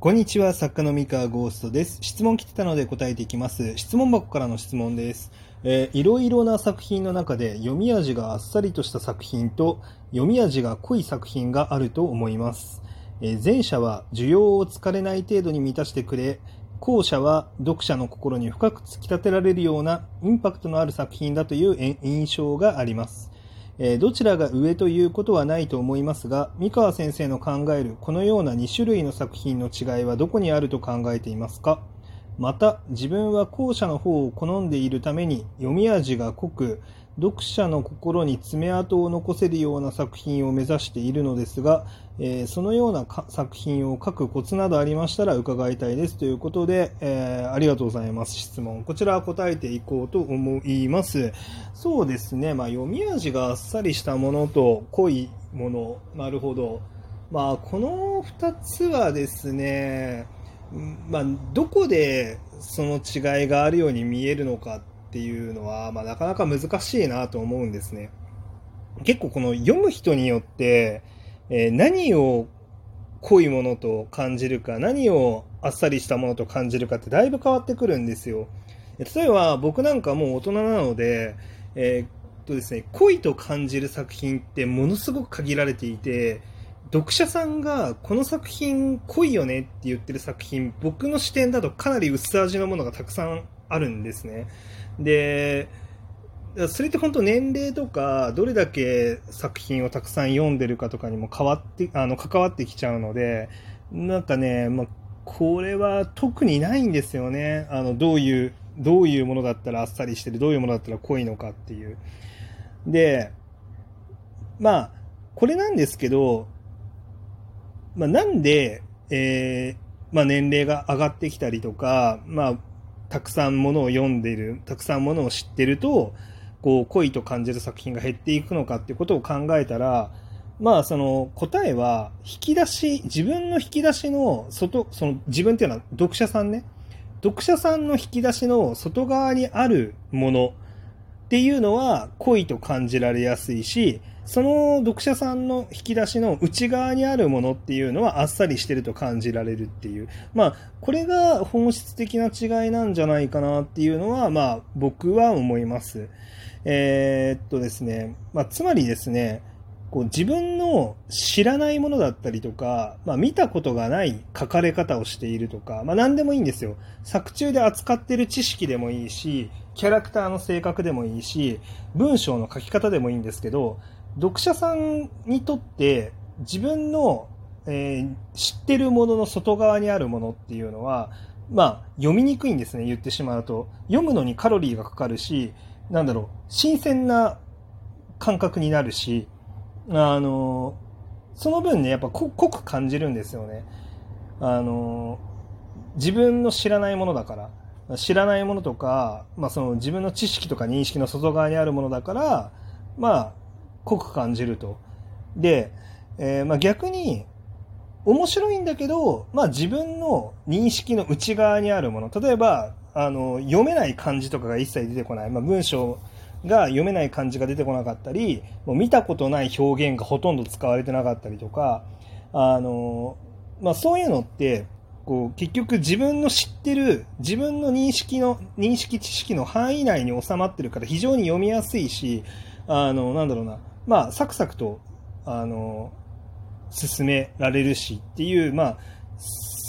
こんにちは、作家の三河ゴーストです。質問来てたので答えていきます。質問箱からの質問です。えーいろいろな作品の中で読み味があっさりとした作品と読み味が濃い作品があると思います。えー前者は需要を疲れない程度に満たしてくれ、後者は読者の心に深く突き立てられるようなインパクトのある作品だという印象があります。えどちらが上ということはないと思いますが、三河先生の考えるこのような2種類の作品の違いはどこにあると考えていますか？また、自分は後者の方を好んでいるために読み味が濃く、読者の心に爪痕を残せるような作品を目指しているのですが、えーそのようなか作品を書くコツなどありましたら伺いたいですということで、えーありがとうございます。質問。こちらは答えていこうと思います。そうですね、まあ、読み味があっさりしたものと濃いもの、なるほど。まあ、この2つはですね、まあ、どこでその違いがあるように見えるのかってていうのは、まあ、なかなか難しいなと思うんですね。結構この読む人によって、えー何を濃いものと感じるか、何をあっさりしたものと感じるかってだいぶ変わってくるんですよ。例えば僕なんかもう大人なので、えーとですね、濃いと感じる作品ってものすごく限られていて、読者さんがこの作品濃いよねって言ってる作品、僕の視点だとかなり薄味のものがたくさんあるんですね。で、それって本当年齢とかどれだけ作品をたくさん読んでるかとかにも変わってあの関わってきちゃうのでなんかね、まあ、これは特にないんですよね。あのどういうどういうものだったらあっさりしてるどういうものだったら濃いのかっていう。でまあこれなんですけど、まあ、なんで、えーまあ、年齢が上がってきたりとか、まあ、たくさんものを読んでいるたくさんものを知ってるとこう濃いと感じる作品が減っていくのかっていうことを考えたらまあその答えは引き出し自分の引き出しの外その自分っていうのは読者さんね。読者さんの引き出しの外側にあるものっていうのは濃いと感じられやすいしその読者さんの引き出しの内側にあるものっていうのはあっさりしてると感じられるっていうまあこれが本質的な違いなんじゃないかなっていうのはまあ僕は思います。えーっとですね、まあ、つまりですね、こう自分の知らないものだったりとか、まあ、見たことがない書かれ方をしているとか、まあ、何でもいいんですよ。作中で扱ってる知識でもいいし、キャラクターの性格でもいいし、文章の書き方でもいいんですけど、読者さんにとって自分の、えー知ってるものの外側にあるものっていうのは、まあ、読みにくいんですね、言ってしまうと。読むのにカロリーがかかるし、なんだろう、新鮮な感覚になるし、あの、その分ね、やっぱ濃く感じるんですよね。あの、自分の知らないものだから。知らないものとか、まあその自分の知識とか認識の外側にあるものだから、まあ、濃く感じると。で、えーまあ逆に、面白いんだけど、まあ自分の認識の内側にあるもの。例えば、あの、読めない漢字とかが一切出てこない。まあ文章が読めない漢字が出てこなかったり、もう見たことない表現がほとんど使われてなかったりとか、あの、まあそういうのって、こう結局自分の知ってる自分の認識の認識知識の範囲内に収まってるから非常に読みやすいしあのなんだろうなまあサクサクとあの進められるしっていうまあ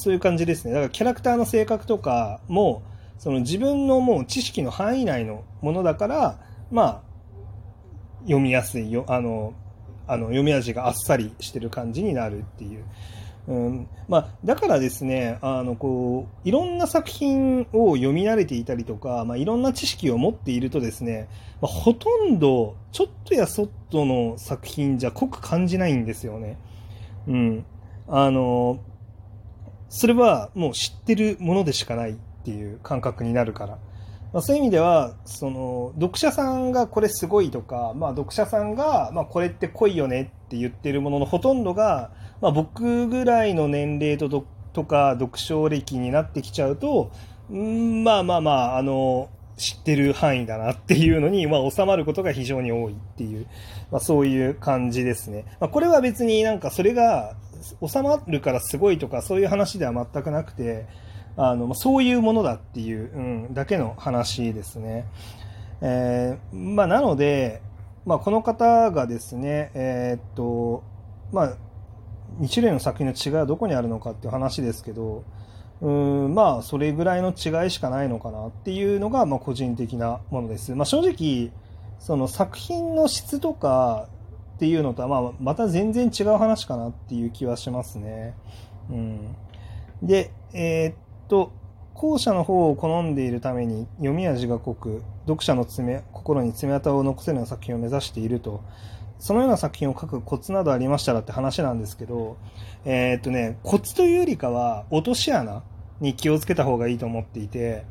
そういう感じですねだからキャラクターの性格とかもその自分のもう知識の範囲内のものだからまあ読みやすいよあのあの読み味があっさりしてる感じになるっていう。うんまあ、だからですねあのこういろんな作品を読み慣れていたりとか、まあ、いろんな知識を持っているとですね、まあ、ほとんどちょっとやそっとの作品じゃ濃く感じないんですよね。うん、あのそれはもう知ってるものでしかないっていう感覚になるから。まあ、そういう意味ではその読者さんがこれすごいとか、まあ、読者さんが、まあ、これって濃いよねって言ってるもののほとんどが、まあ、僕ぐらいの年齢ととか読書歴になってきちゃうとうんまあまあまああの知ってる範囲だなっていうのに、まあ、収まることが非常に多いっていう、まあ、そういう感じですね。まあ、これは別になんかそれが収まるからすごいとかそういう話では全くなくて、あの、そういうものだっていう、うん、だけの話ですね。えー、まあ、なので、まあ、この方がですね、えー、っと、まあ、2種類の作品の違いはどこにあるのかっていう話ですけど、うんまあ、それぐらいの違いしかないのかなっていうのが、まあ、個人的なものです。まあ、正直、その作品の質とかっていうのとは、まあ、また全然違う話かなっていう気はしますね。うん。で、えー、っと、後者の方を好んでいるために読み味が濃く、読者の爪心に爪痕を残せるような作品を目指していると。そのような作品を書くコツなどありましたらって話なんですけど、えー、っとね、コツというよりかは、落とし穴に気をつけた方がいいと思っていて、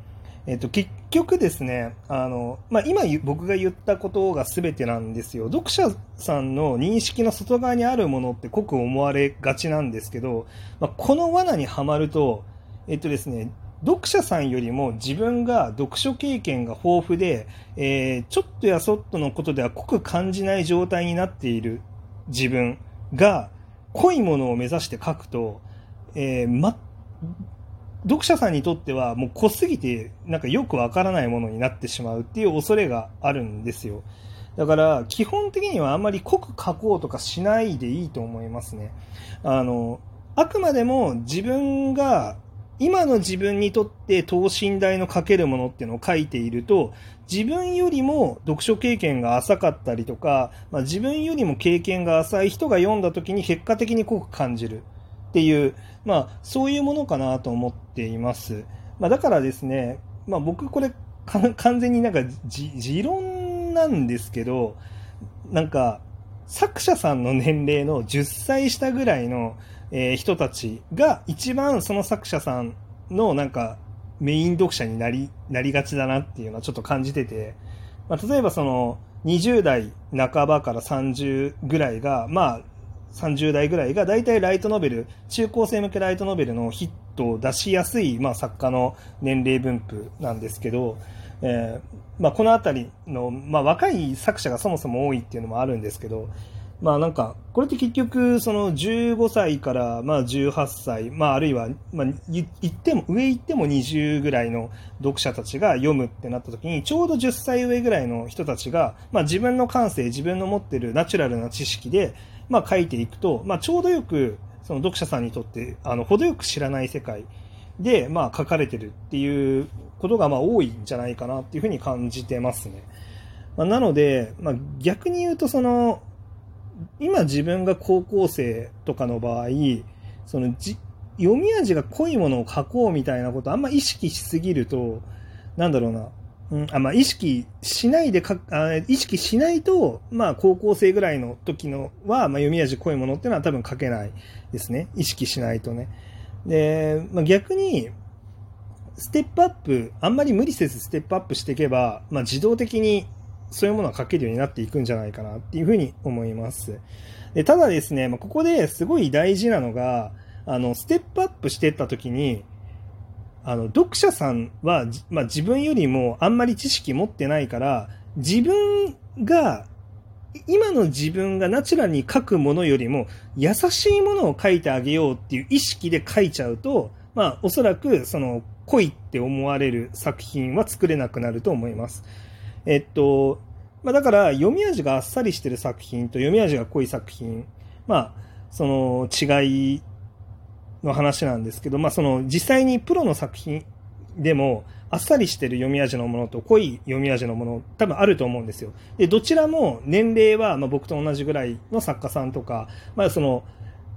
えっと、結局ですね、あの、まあ、今僕が言ったことが全てなんですよ。読者さんの認識の外側にあるものって濃く思われがちなんですけど、まあ、この罠にはまると、えっとですね、読者さんよりも自分が読書経験が豊富で、えー、ちょっとやそっとのことでは濃く感じない状態になっている自分が濃いものを目指して書くと、えー、ま、読者さんにとってはもう濃すぎてなんかよくわからないものになってしまうっていう恐れがあるんですよ。だから基本的にはあんまり濃く書こうとかしないでいいと思いますね。あの、あくまでも自分が今の自分にとって等身大の書けるものっていうのを書いていると、自分よりも読書経験が浅かったりとか、まあ、自分よりも経験が浅い人が読んだ時に結果的に濃く感じるっていう、まあ、そういうものかなと思っています。まあ、だからですね、まあ、僕これ完全になんか持論なんですけど、なんか作者さんの年齢の10歳下ぐらいのえー、人たちが一番その作者さんのなんかメイン読者になりなりがちだなっていうのはちょっと感じてて、まあ、例えばその20代半ばから30ぐらいが、まあ30代ぐらいが大体ライトノベル、中高生向けライトノベルのヒットを出しやすい、まあ、作家の年齢分布なんですけど、えーまあ、この辺りの、まあ、若い作者がそもそも多いっていうのもあるんですけど、まあなんか、これって結局、その15歳からまあ18歳、まああるいは、まあ言っても、上行っても20ぐらいの読者たちが読むってなった時に、ちょうど10歳上ぐらいの人たちが、まあ自分の感性、自分の持ってるナチュラルな知識で、まあ書いていくと、まあちょうどよく、その読者さんにとって、あの、程よく知らない世界で、まあ書かれてるっていうことがまあ多いんじゃないかなっていうふうに感じてますね。まあ、なので、まあ逆に言うとその、今自分が高校生とかの場合、そのじ読み味が濃いものを書こうみたいなことあんま意識しすぎると、なんだろうな、うんあまあ、意識しないでかあ、意識しないと、まあ、高校生ぐらいの時のは、まあ、読み味濃いものっていうのは多分書けないですね。意識しないとね。で、まあ、逆に、ステップアップ、あんまり無理せずステップアップしていけば、まあ、自動的にそういうものは書けるようになっていくんじゃないかなっていうふうに思います。でただですね、まあ、ここですごい大事なのが、あの、ステップアップしていったときに、あの、読者さんは、まあ、自分よりもあんまり知識持ってないから、自分が、今の自分がナチュラルに書くものよりも優しいものを書いてあげようっていう意識で書いちゃうと、まあ、おそらく、その、濃いって思われる作品は作れなくなると思います。えっと、まあ、だから読み味があっさりしてる作品と読み味が濃い作品、まあ、その違いの話なんですけど、まあ、その実際にプロの作品でもあっさりしてる読み味のものと濃い読み味のもの多分あると思うんですよ。で、どちらも年齢はまあ僕と同じぐらいの作家さんとか、まあその、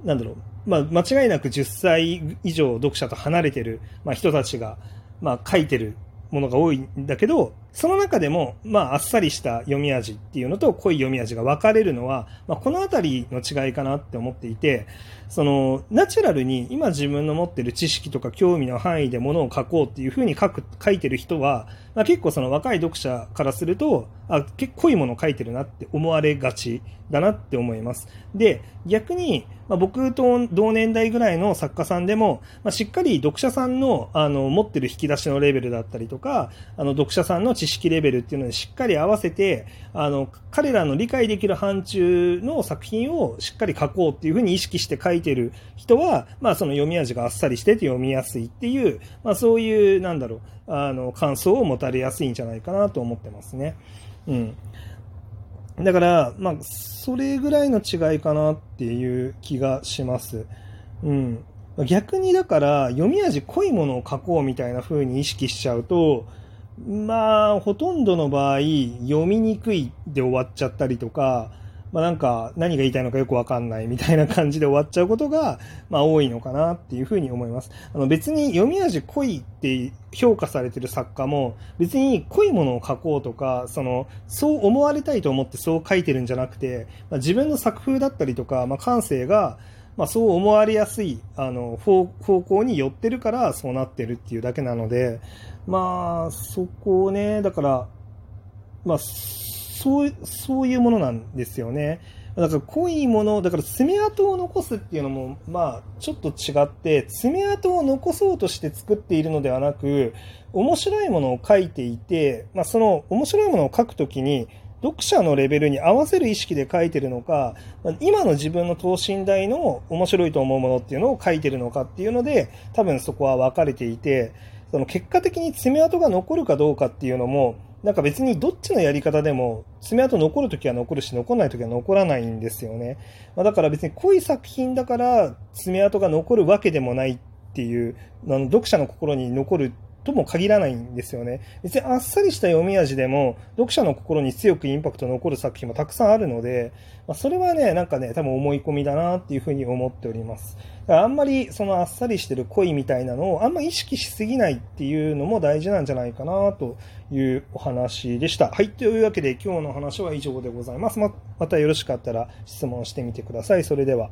なんだろう、まあ間違いなく10歳以上読者と離れてる、まあ、人たちが、まあ書いてるものが多いんだけど、その中でも、まあ、あっさりした読み味っていうのと濃い読み味が分かれるのは、まあ、このあたりの違いかなって思っていて、その、ナチュラルに今自分の持ってる知識とか興味の範囲でものを書こうっていうふうに書く、書いてる人は、まあ、結構その若い読者からすると、あ、結構濃いもの書いてるなって思われがちだなって思います。で、逆に、まあ、僕と同年代ぐらいの作家さんでも、まあ、しっかり読者さんのあの持ってる引き出しのレベルだったりとか、あの読者さんの知識レベルっていうのにしっかり合わせて、あの、彼らの理解できる範疇の作品をしっかり書こうっていうふうに意識して書いてる人は、まあその読み味があっさりしてて読みやすいっていう、まあそういう、なんだろう、あの、感想を持たれやすいんじゃないかなと思ってますね。うん。だから、まあ、それぐらいの違いかなっていう気がします。うん。逆にだから、読み味濃いものを書こうみたいな風に意識しちゃうと、まあ、ほとんどの場合、読みにくいで終わっちゃったりとか、まあなんか何が言いたいのかよくわかんないみたいな感じで終わっちゃうことが、まあ多いのかなっていうふうに思います。あの別に読み味濃いって評価されてる作家も別に濃いものを書こうとか、その、そう思われたいと思ってそう書いてるんじゃなくて、まあ、自分の作風だったりとか、まあ感性が、まあ、そう思われやすいあの方向に寄ってるからそうなってるっていうだけなので、まあ、そこをね、だから、まあ、そう、そういうものなんですよね。だから濃いもの、だから爪痕を残すっていうのも、まあ、ちょっと違って、爪痕を残そうとして作っているのではなく、面白いものを書いていて、まあ、その面白いものを書くときに、読者のレベルに合わせる意識で書いてるのか、今の自分の等身大の面白いと思うものっていうのを書いてるのかっていうので、多分そこは分かれていて、その結果的に爪痕が残るかどうかっていうのも、なんか別にどっちのやり方でも爪痕残るときは残るし残らないときは残らないんですよね。まあ、だから別に濃い作品だから爪痕が残るわけでもないっていう、あの読者の心に残るとも限らないんですよね。別にあっさりした読み味でも、読者の心に強くインパクト残る作品もたくさんあるので、まあ、それはね、なんかね、多分思い込みだなっていうふうに思っております。だからあんまりそのあっさりしてる恋みたいなのをあんま意識しすぎないっていうのも大事なんじゃないかなというお話でした。はい。というわけで今日の話は以上でございます。ままたよろしかったら質問してみてください。それでは。